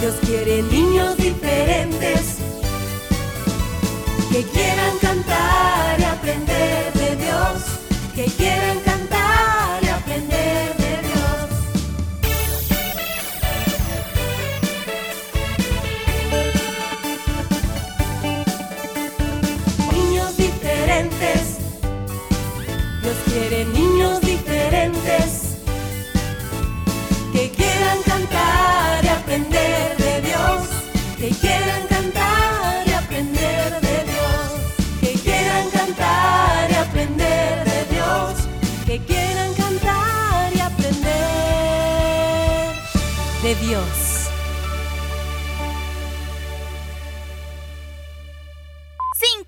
Dios quiere niños diferentes que quieran cantar y aprender de Dios, que quieran cantar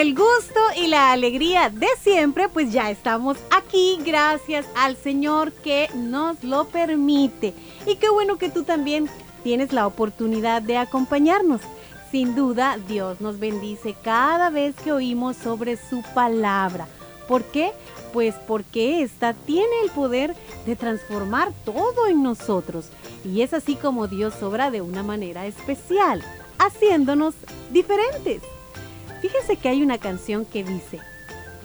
El gusto y la alegría de siempre, pues ya estamos aquí gracias al Señor que nos lo permite. Y qué bueno que tú también tienes la oportunidad de acompañarnos. Sin duda, Dios nos bendice cada vez que oímos sobre su palabra. ¿Por qué? Pues porque esta tiene el poder de transformar todo en nosotros. Y es así como Dios obra de una manera especial, haciéndonos diferentes. Fíjese que hay una canción que dice,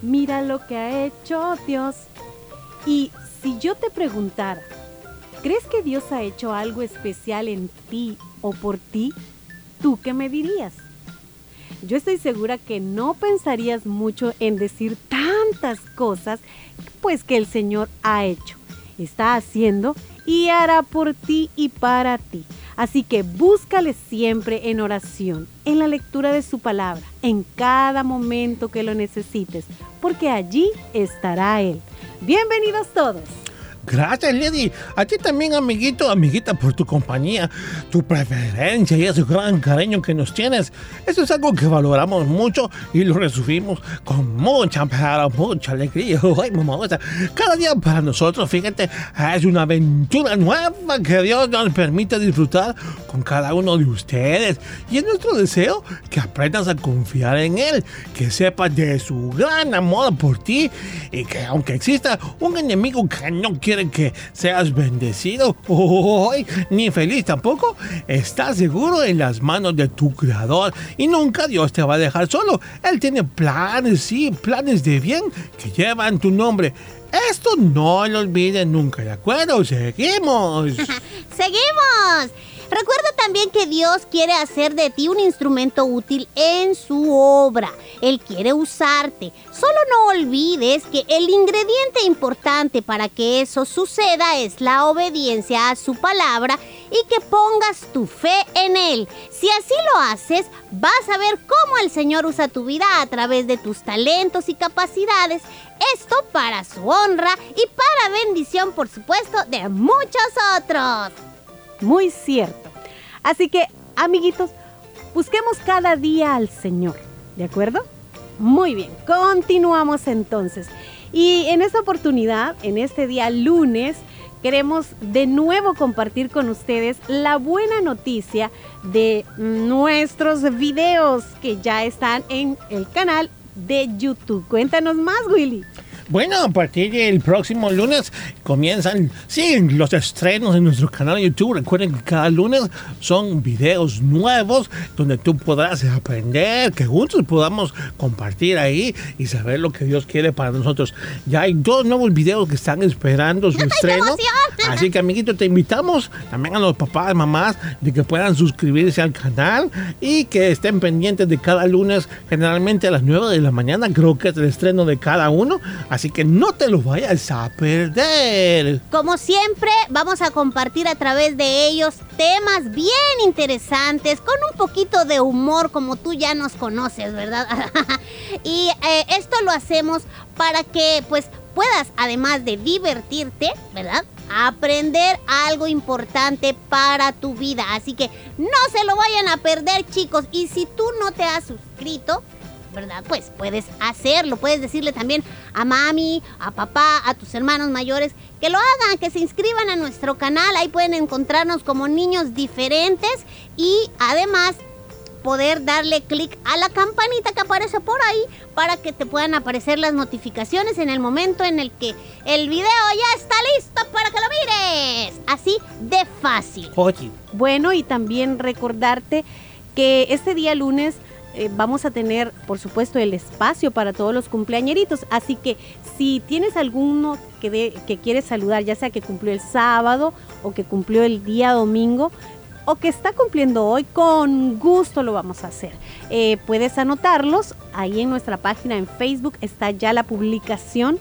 mira lo que ha hecho Dios. Y si yo te preguntara, ¿crees que Dios ha hecho algo especial en ti o por ti? ¿Tú qué me dirías? Yo estoy segura que no pensarías mucho en decir tantas cosas pues que el Señor ha hecho, está haciendo y hará por ti y para ti. Así que búscale siempre en oración, en la lectura de su palabra, en cada momento que lo necesites, porque allí estará Él. Bienvenidos todos. Gracias, Lady. A ti también, amiguito, amiguita, por tu compañía, tu preferencia y ese gran cariño que nos tienes. Eso es algo que valoramos mucho y lo recibimos con mucha, pero mucha alegría. Ay, mamá, o sea, cada día para nosotros, fíjate, es una aventura nueva que Dios nos permite disfrutar con cada uno de ustedes. Y es nuestro deseo que aprendas a confiar en Él, que sepas de su gran amor por ti y que aunque exista un enemigo que no quiere que seas bendecido hoy, ni feliz tampoco, estás seguro en las manos de tu creador y nunca Dios te va a dejar solo. Él tiene planes, sí, planes de bien que llevan tu nombre. Esto no lo olviden nunca, ¿de acuerdo? Seguimos. ¡Seguimos! Recuerda también que Dios quiere hacer de ti un instrumento útil en su obra. Él quiere usarte. Solo no olvides que el ingrediente importante para que eso suceda es la obediencia a su palabra y que pongas tu fe en Él. Si así lo haces, vas a ver cómo el Señor usa tu vida a través de tus talentos y capacidades. Esto para su honra y para bendición, por supuesto, de muchos otros. Muy cierto. Así que, amiguitos, busquemos cada día al Señor. ¿De acuerdo? Muy bien, continuamos entonces. Y en esta oportunidad, en este día lunes, queremos de nuevo compartir con ustedes la buena noticia de nuestros videos que ya están en el canal de YouTube. Cuéntanos más, Willy. Bueno, a partir del próximo lunes comienzan, siguen los estrenos en nuestro canal de YouTube. Recuerden que cada lunes son videos nuevos donde tú podrás aprender, que juntos podamos compartir ahí y saber lo que Dios quiere para nosotros. Ya hay dos nuevos videos que están esperando su estreno. Así que, amiguito, te invitamos también a los papás, mamás, de que puedan suscribirse al canal y que estén pendientes de cada lunes, generalmente a las 9 de la mañana, creo que es el estreno de cada uno. Así que no te lo vayas a perder. Como siempre, vamos a compartir a través de ellos temas bien interesantes, con un poquito de humor, como tú ya nos conoces, ¿verdad? y eh, esto lo hacemos para que, pues, puedas, además de divertirte, ¿verdad? Aprender algo importante para tu vida. Así que no se lo vayan a perder, chicos. Y si tú no te has suscrito, ¿verdad? Pues puedes hacerlo, puedes decirle también a mami, a papá, a tus hermanos mayores que lo hagan, que se inscriban a nuestro canal, ahí pueden encontrarnos como niños diferentes y además poder darle clic a la campanita que aparece por ahí para que te puedan aparecer las notificaciones en el momento en el que el video ya está listo para que lo mires. Así de fácil. Oye, Bueno, y también recordarte que este día lunes eh, vamos a tener, por supuesto, el espacio para todos los cumpleañeritos. Así que si tienes alguno que, de- que quieres saludar, ya sea que cumplió el sábado o que cumplió el día domingo, o que está cumpliendo hoy, con gusto lo vamos a hacer. Eh, puedes anotarlos, ahí en nuestra página en Facebook está ya la publicación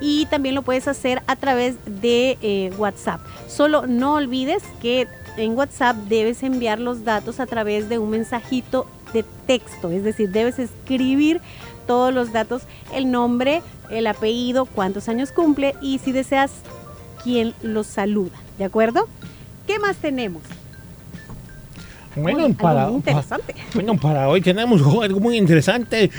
y también lo puedes hacer a través de eh, WhatsApp. Solo no olvides que en WhatsApp debes enviar los datos a través de un mensajito de texto, es decir, debes escribir todos los datos, el nombre, el apellido, cuántos años cumple y si deseas quién los saluda, ¿de acuerdo? ¿Qué más tenemos? Bueno, algo para, muy interesante. Bueno, para hoy tenemos algo muy interesante.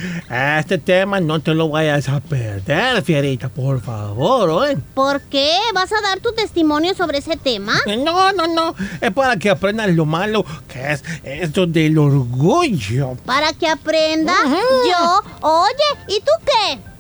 Este tema no te lo vayas a perder, Fierita, por favor, ¿oye? ¿Por qué? ¿Vas a dar tu testimonio sobre ese tema? No, no, no. Es para que aprendas lo malo que es esto del orgullo. Para que aprenda yo. Oye, ¿y tú qué?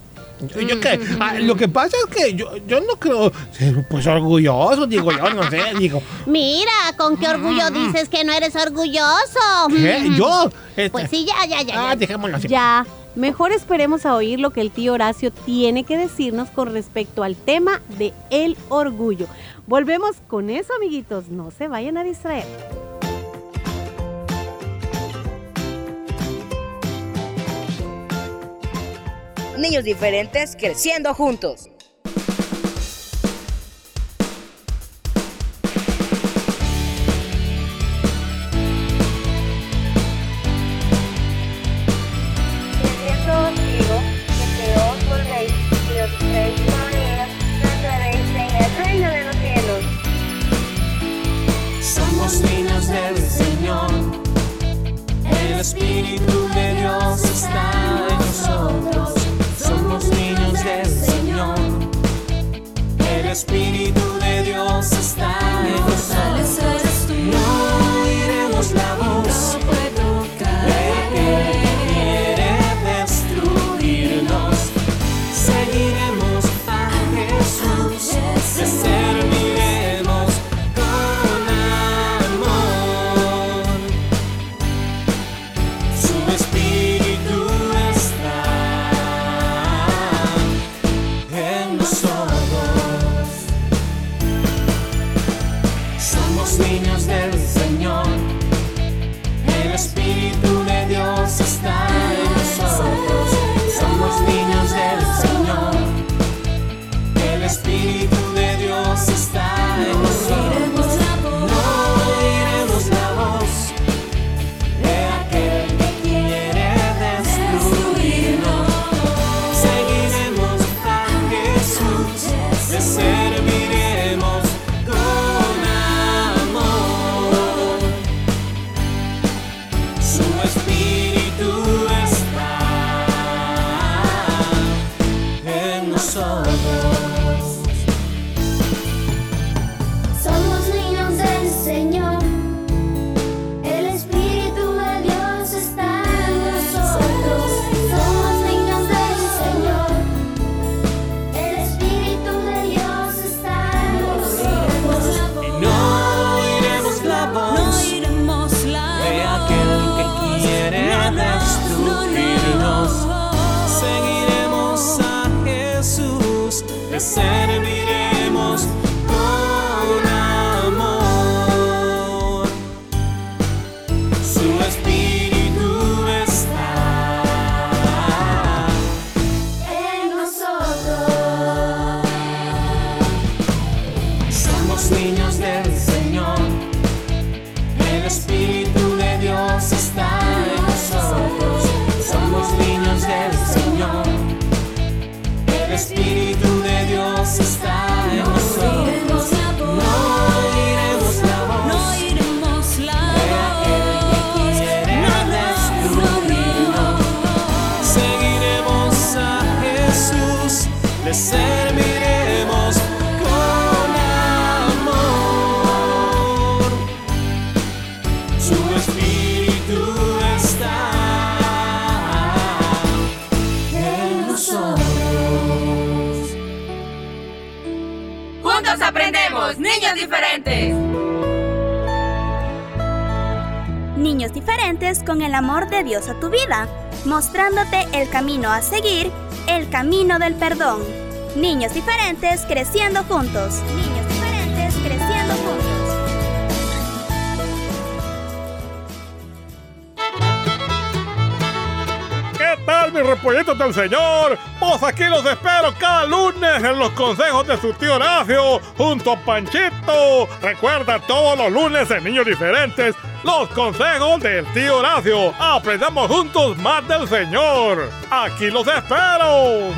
Yo, yo qué, Ah, lo que pasa es que yo, yo no creo ser pues orgulloso, digo yo, no sé, digo. Mira, ¿con qué orgullo dices que no eres orgulloso? ¿Qué? ¿Yo? Este- Pues sí, ya, ya, ya. Ah, dejémoslo así. Ya, mejor esperemos a oír lo que el tío Horacio tiene que decirnos con respecto al tema de el orgullo. Volvemos con eso, amiguitos, no se vayan a distraer. Niños diferentes creciendo juntos. Espíritu de Dios está en nosotros. No oiremos la voz Con el amor de Dios a tu vida, mostrándote el camino a seguir, el camino del perdón. Niños diferentes creciendo juntos. Niños diferentes creciendo juntos. ¿Qué tal mis repollitos del Señor? Pues aquí los espero cada lunes en los consejos de su tío Horacio junto a Panchito. Recuerda todos los lunes en Niños Diferentes los consejos del tío Horacio. Aprendamos juntos más del Señor. Aquí los espero.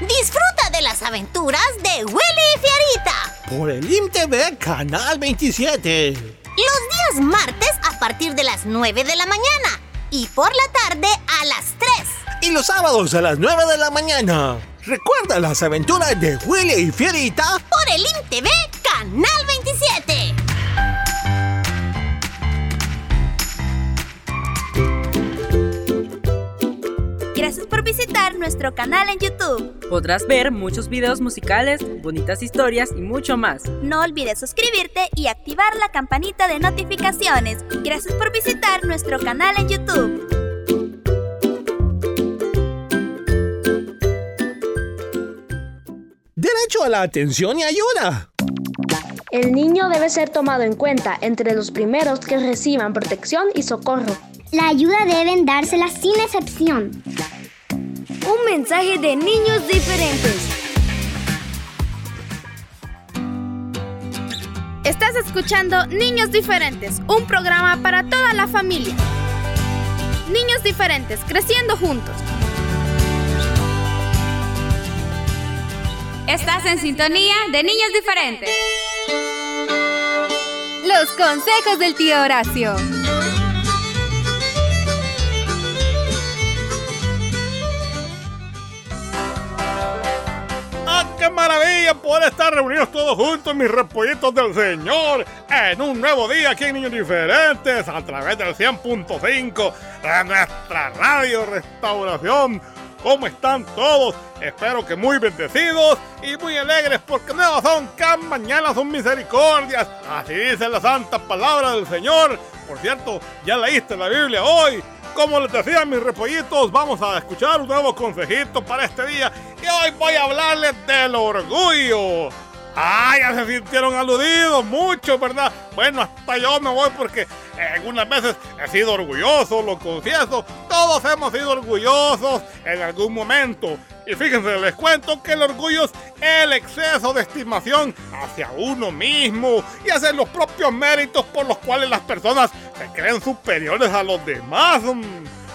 Disfruta de las aventuras de Willy y Fiarita. Por el IMTV Canal 27. Los días martes a partir de las 9 de la mañana y por la tarde a las 3. Y los sábados a las 9 de la mañana. Recuerda las aventuras de Willy y Fierita. Por el IMTV Canal 27. Gracias por visitar nuestro canal en YouTube. Podrás ver muchos videos musicales, bonitas historias y mucho más. No olvides suscribirte y activar la campanita de notificaciones. Gracias por visitar nuestro canal en YouTube. Derecho a la atención y ayuda. El niño debe ser tomado en cuenta entre los primeros que reciban protección y socorro. La ayuda deben dársela sin excepción. Un mensaje de niños diferentes. Estás escuchando Niños Diferentes, un programa para toda la familia. Niños diferentes, creciendo juntos. Estás en sintonía de Niños Diferentes. Los consejos del tío Horacio. ¡Ah, qué maravilla poder estar reunidos todos juntos, mis repollitos del Señor! En un nuevo día aquí en Niños Diferentes, a través del 100.5 de nuestra radio Restauración. ¿Cómo están todos? Espero que muy bendecidos y muy alegres porque nuevas son cada mañana son misericordias. Así dice la santa palabra del Señor. Por cierto, ya leíste la Biblia hoy. Como les decía mis repollitos, vamos a escuchar un nuevo consejito para este día. Y hoy voy a hablarles del orgullo. Ah, ya se sintieron aludidos, mucho, ¿verdad? Bueno, hasta yo me voy porque algunas veces he sido orgulloso, lo confieso. Todos hemos sido orgullosos en algún momento. Y fíjense, les cuento que el orgullo es el exceso de estimación hacia uno mismo y hacia los propios méritos por los cuales las personas se creen superiores a los demás.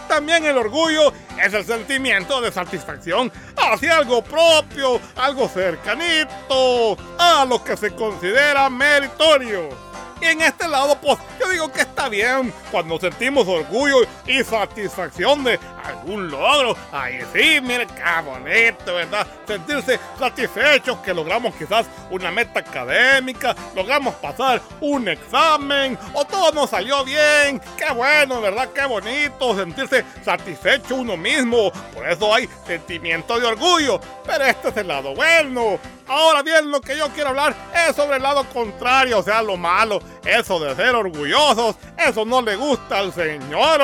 También el orgullo es el sentimiento de satisfacción hacia algo propio, algo cercanito, a lo que se considera meritorio. Y en este lado, pues yo digo que está bien cuando sentimos orgullo y satisfacción de algún logro. Ahí sí, mire qué bonito, ¿verdad? Sentirse satisfechos que logramos quizás una meta académica, logramos pasar un examen o todo nos salió bien. Qué bueno, ¿verdad? Qué bonito sentirse satisfecho uno mismo. Por eso hay sentimiento de orgullo. Pero este es el lado bueno. Ahora bien, lo que yo quiero hablar es sobre el lado contrario, o sea, lo malo. Eso de ser orgullosos, eso no le gusta al Señor.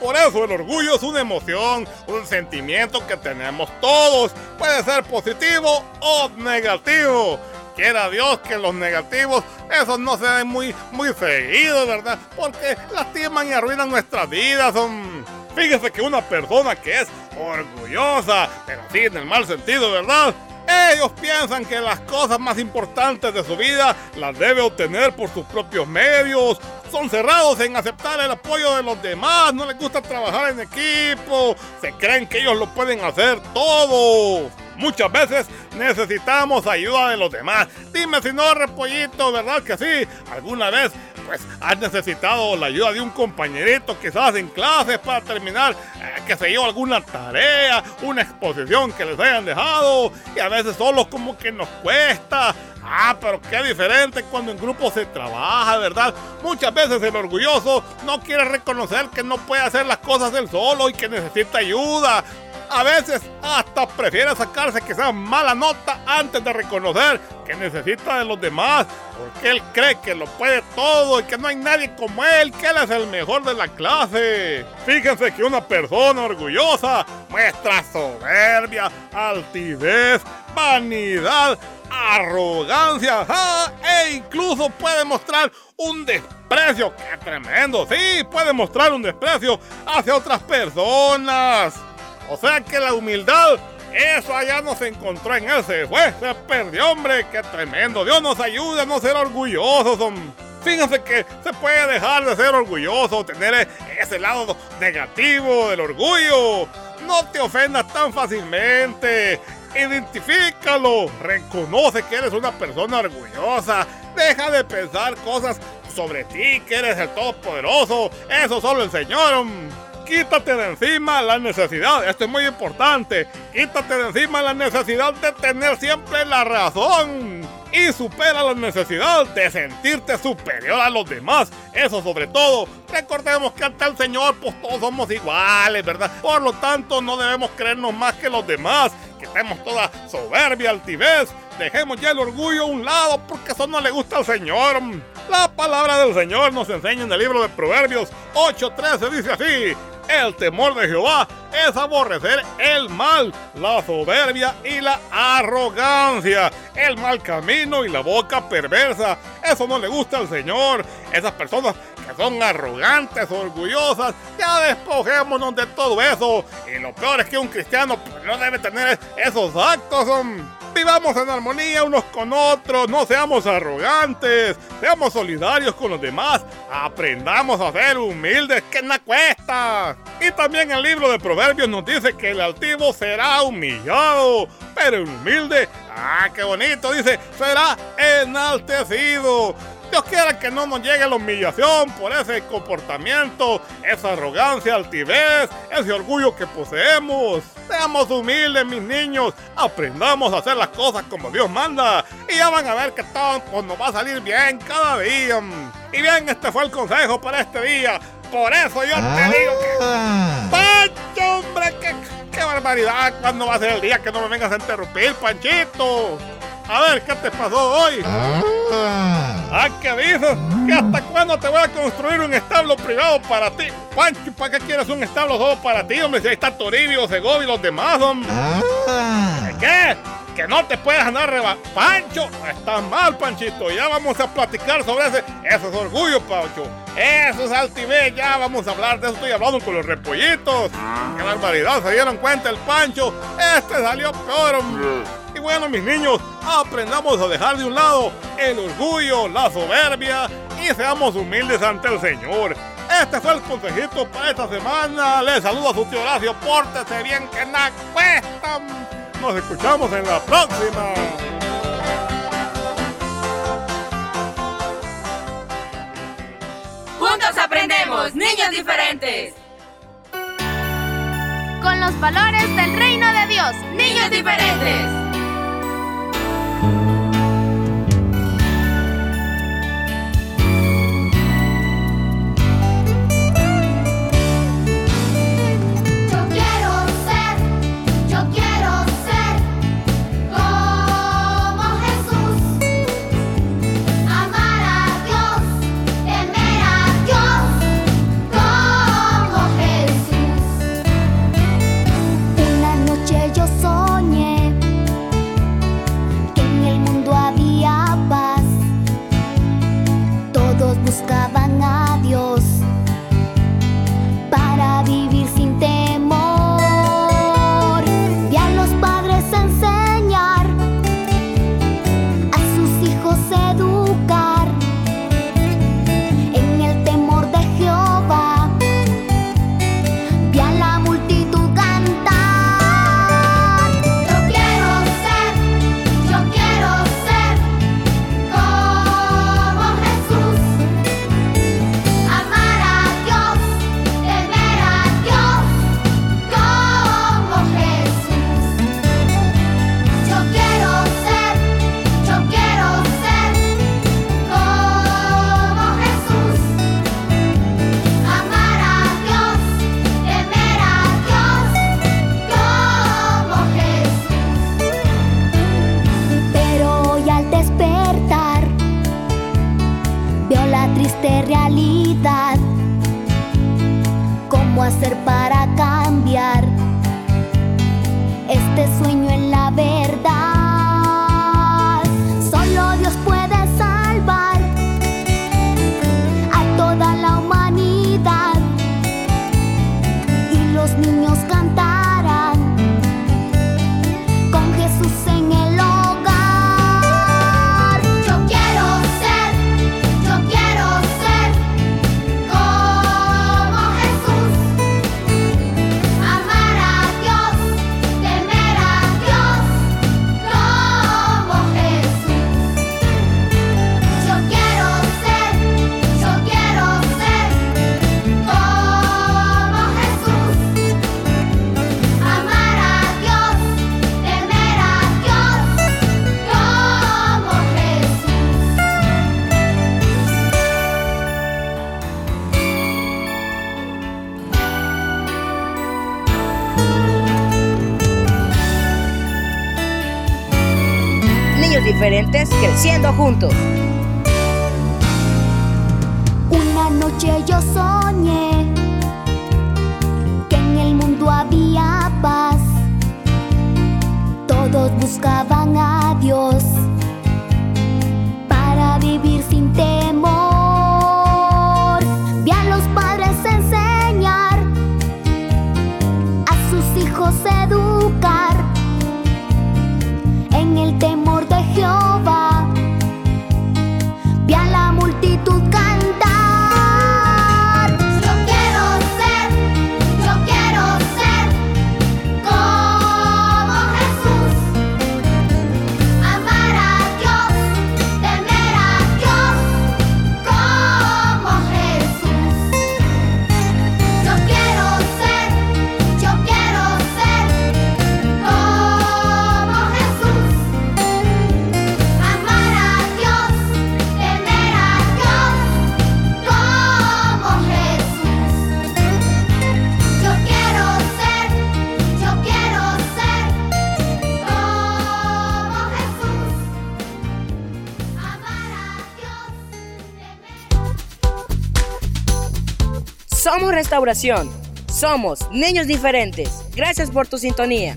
Por eso el orgullo es una emoción, un sentimiento que tenemos todos. Puede ser positivo o negativo. Quiera Dios que los negativos, esos no se den muy, muy seguidos, ¿verdad? Porque lastiman y arruinan nuestras vidas. Son... Fíjese que una persona que es orgullosa, pero sí en el mal sentido, ¿verdad? Ellos piensan que las cosas más importantes de su vida las debe obtener por sus propios medios. Son cerrados en aceptar el apoyo de los demás, no les gusta trabajar en equipo, se creen que ellos lo pueden hacer todo. Muchas veces necesitamos ayuda de los demás. Dime si no, repollito, ¿verdad que sí? ¿Alguna vez pues has necesitado la ayuda de un compañerito quizás en clases para terminar, eh, que se yo, alguna tarea, una exposición que les hayan dejado y a veces solo como que nos cuesta. Ah, pero qué diferente cuando en grupo se trabaja, ¿verdad? Muchas veces el orgulloso no quiere reconocer que no puede hacer las cosas él solo y que necesita ayuda. A veces hasta prefiere sacarse que sea mala nota antes de reconocer que necesita de los demás, porque él cree que lo puede todo y que no hay nadie como él, que él es el mejor de la clase. Fíjense que una persona orgullosa muestra soberbia, altivez, vanidad, arrogancia e incluso puede mostrar un desprecio. ¡Qué tremendo! Sí, puede mostrar un desprecio hacia otras personas. O sea que la humildad, eso allá no se encontró en él, fue, se perdió, hombre, qué tremendo. Dios nos ayude a no ser orgullosos. Fíjense que se puede dejar de ser orgulloso, tener ese lado negativo del orgullo. No te ofendas tan fácilmente. Identifícalo. Reconoce que eres una persona orgullosa. Deja de pensar cosas sobre ti, que eres el todopoderoso. Eso solo el Señor. Quítate de encima la necesidad, esto es muy importante. Quítate de encima la necesidad de tener siempre la razón. Y supera la necesidad de sentirte superior a los demás. Eso sobre todo. Recordemos que ante el Señor pues todos somos iguales, ¿verdad? Por lo tanto no debemos creernos más que los demás. Quitemos toda soberbia, altivez. Dejemos ya el orgullo a un lado porque eso no le gusta al Señor. La palabra del Señor nos enseña en el libro de Proverbios 8:13 dice así. El temor de Jehová es aborrecer el mal, la soberbia y la arrogancia, el mal camino y la boca perversa. Eso no le gusta al Señor. Esas personas que son arrogantes, orgullosas, ya despojémonos de todo eso. Y lo peor es que un cristiano pues, no debe tener esos actos. Vivamos en armonía unos con otros, no seamos arrogantes, seamos solidarios con los demás, aprendamos a ser humildes, que nada cuesta. Y también el libro de Proverbios nos dice que el altivo será humillado, pero el humilde, ah, qué bonito, dice, será enaltecido. Dios quiera que no nos llegue la humillación por ese comportamiento, esa arrogancia, altivez, ese orgullo que poseemos. Seamos humildes, mis niños. Aprendamos a hacer las cosas como Dios manda. Y ya van a ver que todo pues, nos va a salir bien cada día. Y bien, este fue el consejo para este día. Por eso yo te digo que... ¡Pancho, hombre! ¡Qué, ¡Qué barbaridad! ¿Cuándo va a ser el día que no me vengas a interrumpir, Panchito? A ver, ¿qué te pasó hoy? Ah, ¿qué dices? ¿Que hasta cuándo te voy a construir un establo privado para ti? Pancho, ¿para qué quieres un establo solo para ti, hombre? Si ahí está Toribio, Segovia y los demás, hombre. ¿Qué? Que no te puedes andar reba... Pancho, estás mal, Panchito. Ya vamos a platicar sobre ese... Eso es orgullo, Pancho. Eso es altivez. Ya vamos a hablar de eso. Estoy hablando con los repollitos. Qué barbaridad. ¿Se dieron cuenta el Pancho? Este salió peor, hombre. Y bueno, mis niños, aprendamos a dejar de un lado el orgullo, la soberbia y seamos humildes ante el Señor. Este fue el consejito para esta semana. Les saludo a su tío Horacio. Pórtese bien que nada cuesta. Nos escuchamos en la próxima. Juntos aprendemos, niños diferentes. Con los valores del reino de Dios, niños diferentes. Creciendo Juntos. Una noche yo soñé que en el mundo había paz. Todos buscaban restauración. Somos niños diferentes. Gracias por tu sintonía.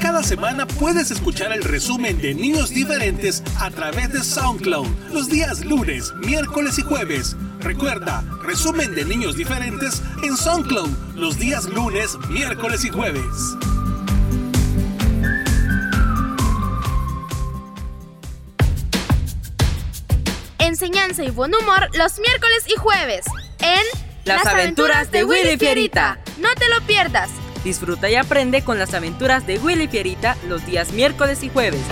Cada semana puedes escuchar el resumen de Niños Diferentes a través de SoundCloud los días lunes, miércoles y jueves. Recuerda, resumen de Niños Diferentes en SoundCloud los días lunes, miércoles y jueves. enseñanza y buen humor los miércoles y jueves en Las, aventuras de Willy Fierita. Fierita. No te lo pierdas. Disfruta y aprende con las aventuras de Willy Fierita los días miércoles y jueves.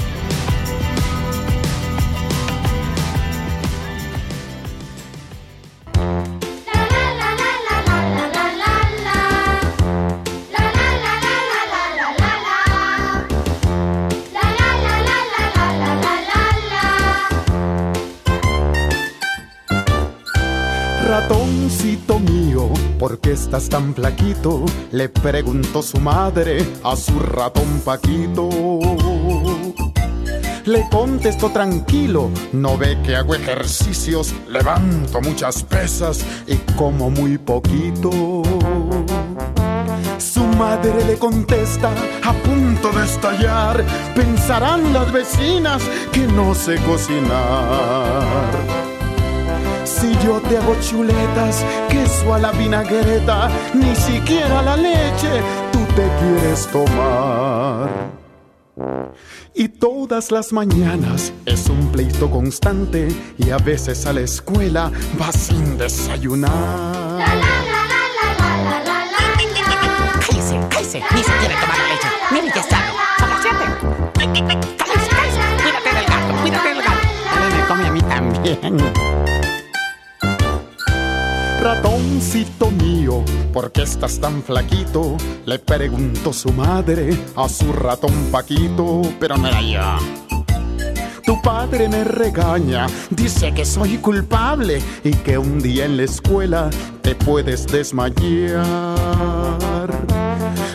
Ratoncito mío, ¿por qué estás tan flaquito? Le preguntó su madre a su ratón Paquito. Le contestó tranquilo, no ve que hago ejercicios, levanto muchas pesas y como muy poquito. Su madre le contesta, a punto de estallar, pensarán las vecinas que no sé cocinar. Si yo te hago chuletas, queso a la vinagreta, ni siquiera la leche tú te quieres tomar. Y todas las mañanas es un pleito constante y a veces a la escuela va sin desayunar. Cállese, cállese, ni se quiere tomar la leche. Mire, ya está. Son las siete. Cállese, cállese. Cuídate del gato, cuídate del gato. Dale, me come a mí también. Ratoncito mío, ¿por qué estás tan flaquito? Le preguntó su madre a su ratón Paquito, pero era yo. Tu padre me regaña, dice que soy culpable y que un día en la escuela te puedes desmayar.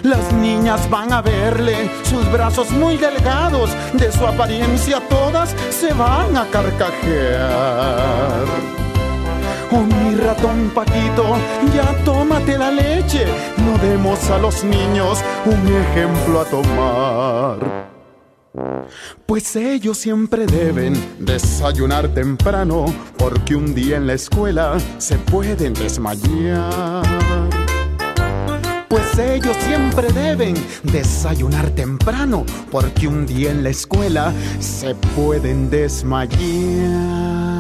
Las niñas van a verle sus brazos muy delgados, de su apariencia todas se van a carcajear. Oh, mi ratón Paquito, ya tómate la leche. No demos a los niños un ejemplo a tomar. Pues ellos siempre deben desayunar temprano, porque un día en la escuela se pueden desmayar. Pues ellos siempre deben desayunar temprano, porque un día en la escuela se pueden desmayar.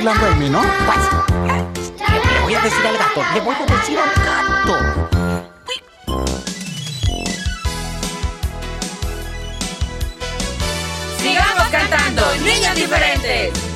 Burlando de mí, ¿no? Pues, le voy a decir al gato, le voy a decir al gato. Sigamos cantando, niños diferentes.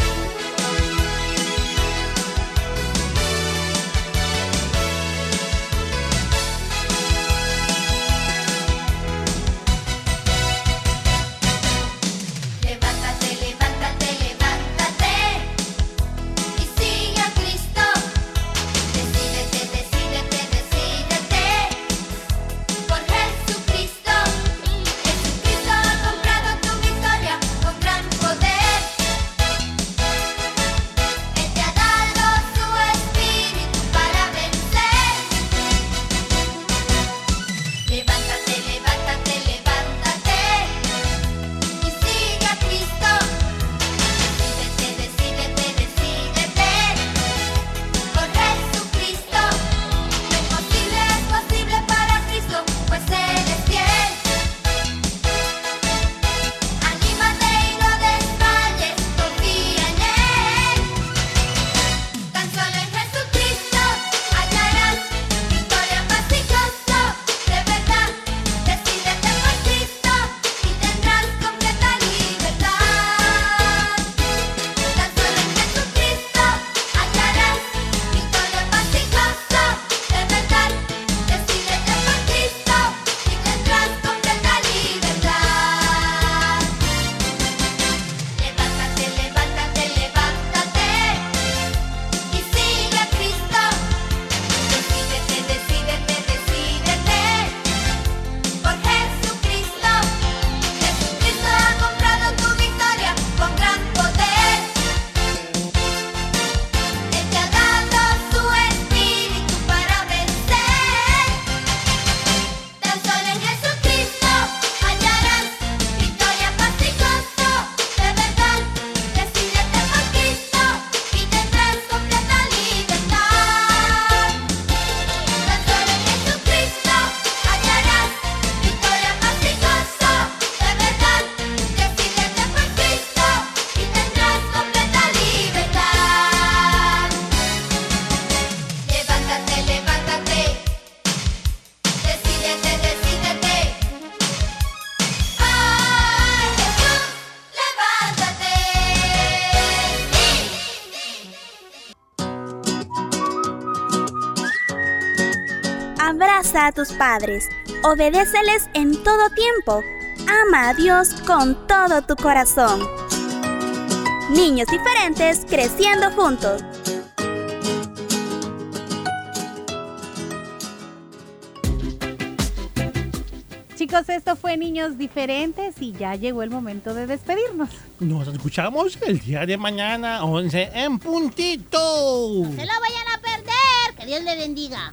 Abraza a tus padres, obedéceles en todo tiempo, ama a Dios con todo tu corazón. Niños diferentes creciendo juntos. Chicos, esto fue Niños Diferentes y ya llegó el momento de despedirnos. Nos escuchamos el día de mañana, 11 en puntito. Se lo vayan a perder. Que Dios le bendiga.